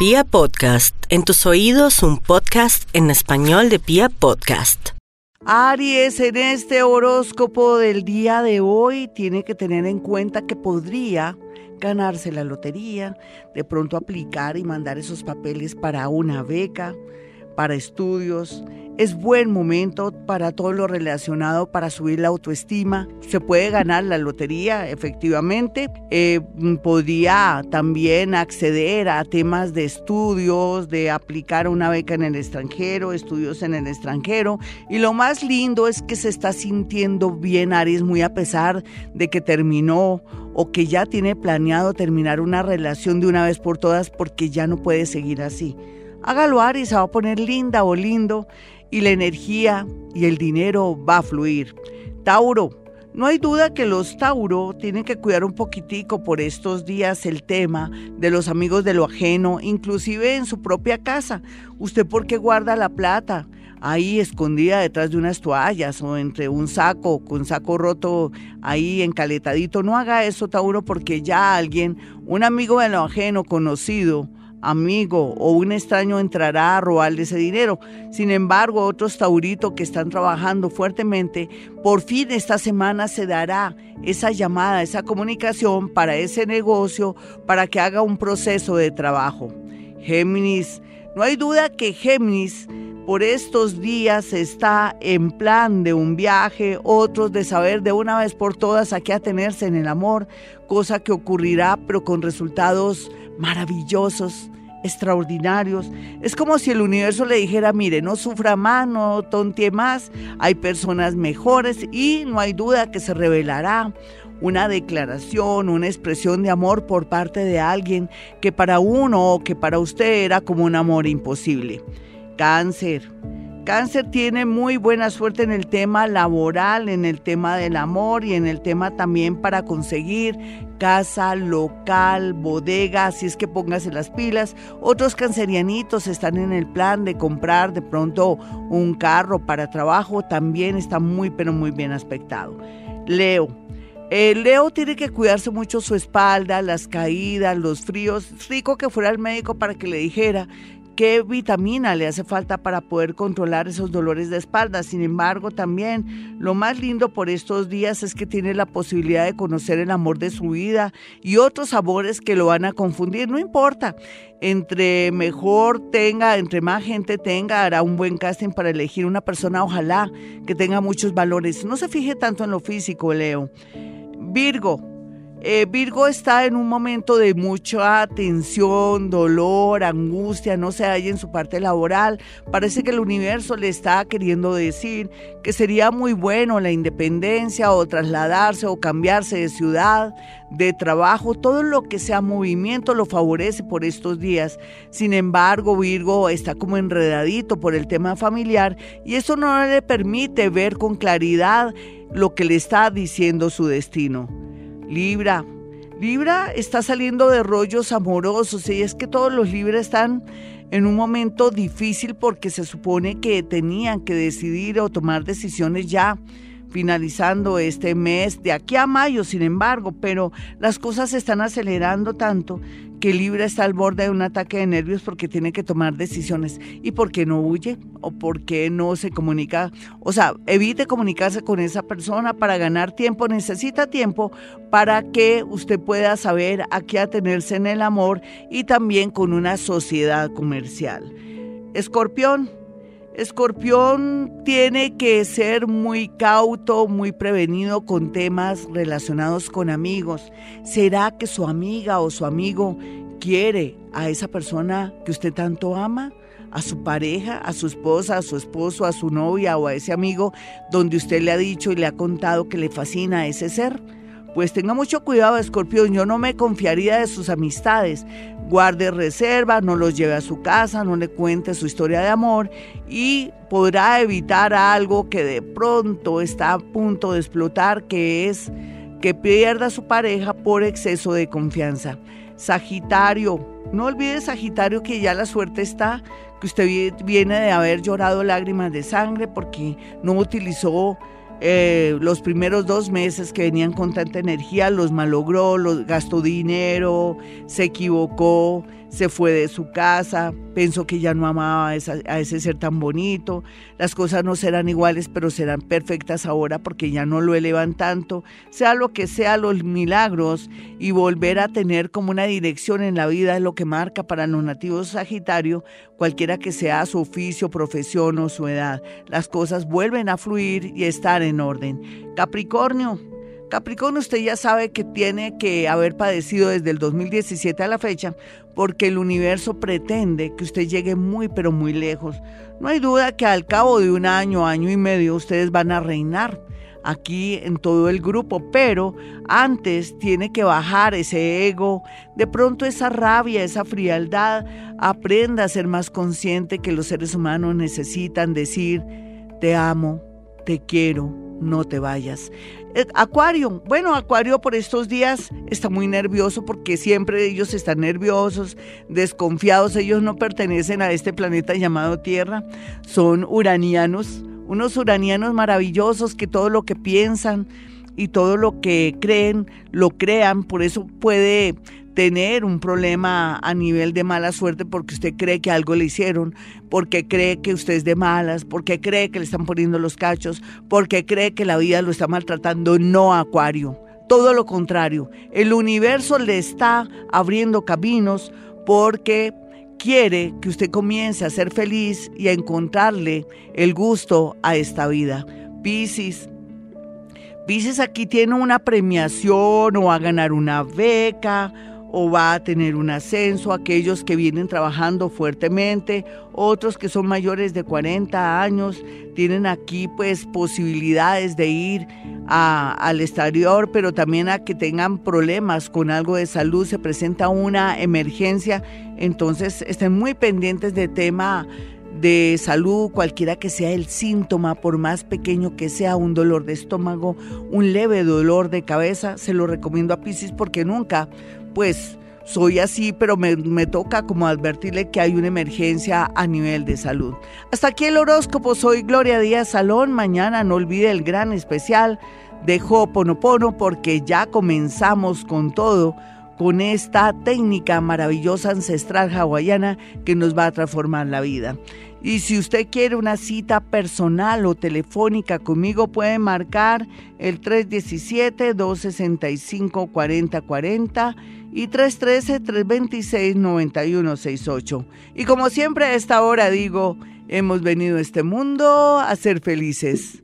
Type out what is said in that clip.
Pia Podcast, en tus oídos un podcast en español de Pia Podcast. Aries, en este horóscopo del día de hoy tiene que tener en cuenta que podría ganarse la lotería, de pronto aplicar y mandar esos papeles para una beca, para estudios, es buen momento para todo lo relacionado para subir la autoestima. Se puede ganar la lotería, efectivamente. Eh, podría también acceder a temas de estudios, de aplicar una beca en el extranjero, estudios en el extranjero. Y lo más lindo es que se está sintiendo bien Aries, muy a pesar de que terminó o que ya tiene planeado terminar una relación de una vez por todas porque ya no puede seguir así. Hágalo Aries, se va a poner linda o lindo y la energía y el dinero va a fluir. Tauro, no hay duda que los Tauro tienen que cuidar un poquitico por estos días el tema de los amigos de lo ajeno, inclusive en su propia casa. ¿Usted por qué guarda la plata? ahí escondida detrás de unas toallas o entre un saco, con saco roto ahí encaletadito. No haga eso, Tauro, porque ya alguien, un amigo de lo ajeno conocido, amigo o un extraño entrará a robarle ese dinero. Sin embargo, otros tauritos que están trabajando fuertemente, por fin esta semana se dará esa llamada, esa comunicación para ese negocio, para que haga un proceso de trabajo. Géminis, no hay duda que Géminis por estos días está en plan de un viaje, otros de saber de una vez por todas a qué atenerse en el amor, cosa que ocurrirá pero con resultados maravillosos, extraordinarios. Es como si el universo le dijera, mire, no sufra más, no tonte más, hay personas mejores y no hay duda que se revelará una declaración, una expresión de amor por parte de alguien que para uno o que para usted era como un amor imposible. Cáncer. Cáncer tiene muy buena suerte en el tema laboral, en el tema del amor y en el tema también para conseguir casa, local, bodega, así es que póngase las pilas. Otros cancerianitos están en el plan de comprar de pronto un carro para trabajo, también está muy pero muy bien aspectado. Leo. El Leo tiene que cuidarse mucho su espalda, las caídas, los fríos. Rico que fuera al médico para que le dijera qué vitamina le hace falta para poder controlar esos dolores de espalda. Sin embargo, también lo más lindo por estos días es que tiene la posibilidad de conocer el amor de su vida y otros sabores que lo van a confundir. No importa, entre mejor tenga, entre más gente tenga, hará un buen casting para elegir una persona, ojalá que tenga muchos valores. No se fije tanto en lo físico, Leo. Virgo, eh, Virgo está en un momento de mucha tensión, dolor, angustia, no se halla en su parte laboral. Parece que el universo le está queriendo decir que sería muy bueno la independencia o trasladarse o cambiarse de ciudad, de trabajo, todo lo que sea movimiento lo favorece por estos días. Sin embargo, Virgo está como enredadito por el tema familiar y eso no le permite ver con claridad lo que le está diciendo su destino. Libra. Libra está saliendo de rollos amorosos y es que todos los Libra están en un momento difícil porque se supone que tenían que decidir o tomar decisiones ya finalizando este mes de aquí a mayo, sin embargo, pero las cosas se están acelerando tanto que Libra está al borde de un ataque de nervios porque tiene que tomar decisiones. ¿Y por qué no huye? ¿O por qué no se comunica? O sea, evite comunicarse con esa persona para ganar tiempo. Necesita tiempo para que usted pueda saber a qué atenerse en el amor y también con una sociedad comercial. Escorpión, Escorpión tiene que ser muy cauto, muy prevenido con temas relacionados con amigos. ¿Será que su amiga o su amigo quiere a esa persona que usted tanto ama? a su pareja, a su esposa, a su esposo, a su novia o a ese amigo donde usted le ha dicho y le ha contado que le fascina a ese ser. Pues tenga mucho cuidado, escorpión, yo no me confiaría de sus amistades. Guarde reserva, no los lleve a su casa, no le cuente su historia de amor y podrá evitar algo que de pronto está a punto de explotar, que es que pierda a su pareja por exceso de confianza. Sagitario, no olvide Sagitario que ya la suerte está, que usted viene de haber llorado lágrimas de sangre porque no utilizó eh, los primeros dos meses que venían con tanta energía, los malogró, los gastó dinero, se equivocó, se fue de su casa, pensó que ya no amaba a, ese ser tan bonito, las cosas no serán iguales, pero serán perfectas ahora porque ya no lo elevan tanto, sea lo que sea los milagros y volver a tener como una dirección en la vida es lo que marca para los nativos Sagitario, cualquiera que sea su oficio, profesión o su edad. Las cosas vuelven a fluir y estar en orden. Capricornio, Capricornio, usted ya sabe que tiene que haber padecido desde el 2017 a la fecha porque el universo pretende que usted llegue muy pero muy lejos. No hay duda que al cabo de un año, año y medio, ustedes van a reinar aquí en todo el grupo, pero antes tiene que bajar ese ego, de pronto esa rabia, esa frialdad, aprenda a ser más consciente que los seres humanos necesitan decir, te amo, te quiero, no te vayas. Eh, Acuario, bueno, Acuario por estos días está muy nervioso porque siempre ellos están nerviosos, desconfiados, ellos no pertenecen a este planeta llamado Tierra, son uranianos, unos uranianos maravillosos que todo lo que piensan y todo lo que creen, lo crean, por eso puede tener un problema a nivel de mala suerte porque usted cree que algo le hicieron, porque cree que usted es de malas, porque cree que le están poniendo los cachos, porque cree que la vida lo está maltratando. No, Acuario. Todo lo contrario. El universo le está abriendo caminos porque quiere que usted comience a ser feliz y a encontrarle el gusto a esta vida. Piscis. Piscis aquí tiene una premiación o va a ganar una beca o va a tener un ascenso, aquellos que vienen trabajando fuertemente, otros que son mayores de 40 años, tienen aquí pues posibilidades de ir al exterior, pero también a que tengan problemas con algo de salud, se presenta una emergencia, entonces estén muy pendientes de tema de salud, cualquiera que sea el síntoma, por más pequeño que sea, un dolor de estómago, un leve dolor de cabeza, se lo recomiendo a Pisces porque nunca pues soy así, pero me, toca como advertirle que hay una emergencia a nivel de salud. Hasta aquí el horóscopo, soy Gloria Díaz Salón. Mañana no olvide el gran especial de Ho'oponopono porque ya comenzamos con todo con esta técnica maravillosa ancestral hawaiana que nos va a transformar la vida. Y si usted quiere una cita personal o telefónica conmigo, puede marcar el 317-265-4040 y 313-326-9168. Y como siempre a esta hora digo, hemos venido a este mundo a ser felices.